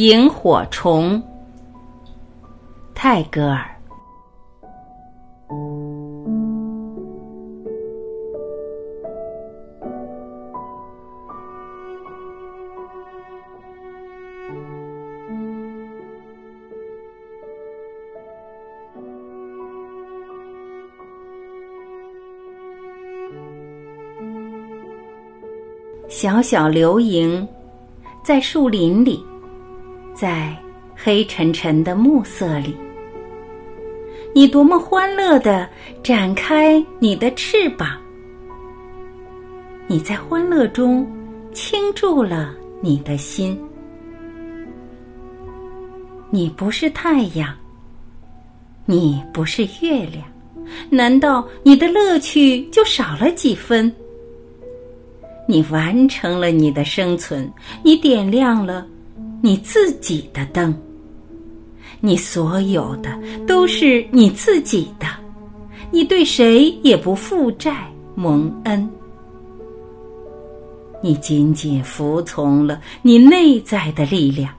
萤火虫，泰戈尔。小小流萤，在树林里，在黑沉沉的暮色里，你多么欢乐的展开你的翅膀！你在欢乐中倾注了你的心。你不是太阳，你不是月亮，难道你的乐趣就少了几分？你完成了你的生存，你点亮了你自己的灯。你所有的都是你自己的，你对谁也不负债蒙恩。你仅仅服从了你内在的力量，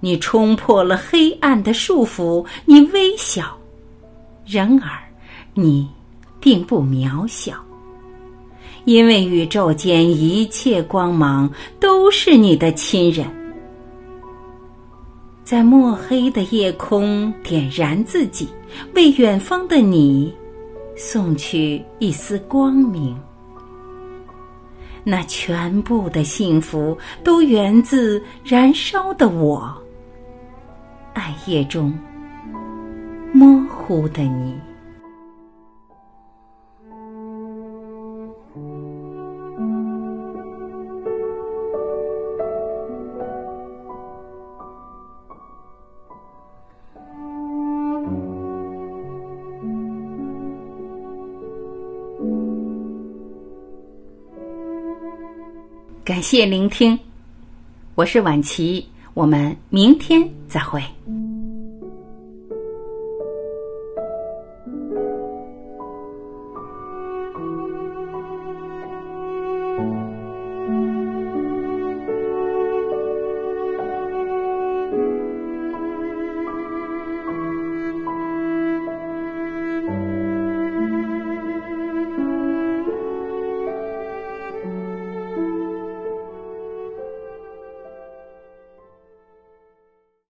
你冲破了黑暗的束缚，你微小，然而你并不渺小。因为宇宙间一切光芒都是你的亲人，在墨黑的夜空点燃自己，为远方的你送去一丝光明。那全部的幸福都源自燃烧的我，暗夜中模糊的你。感谢聆听，我是晚琪，我们明天再会。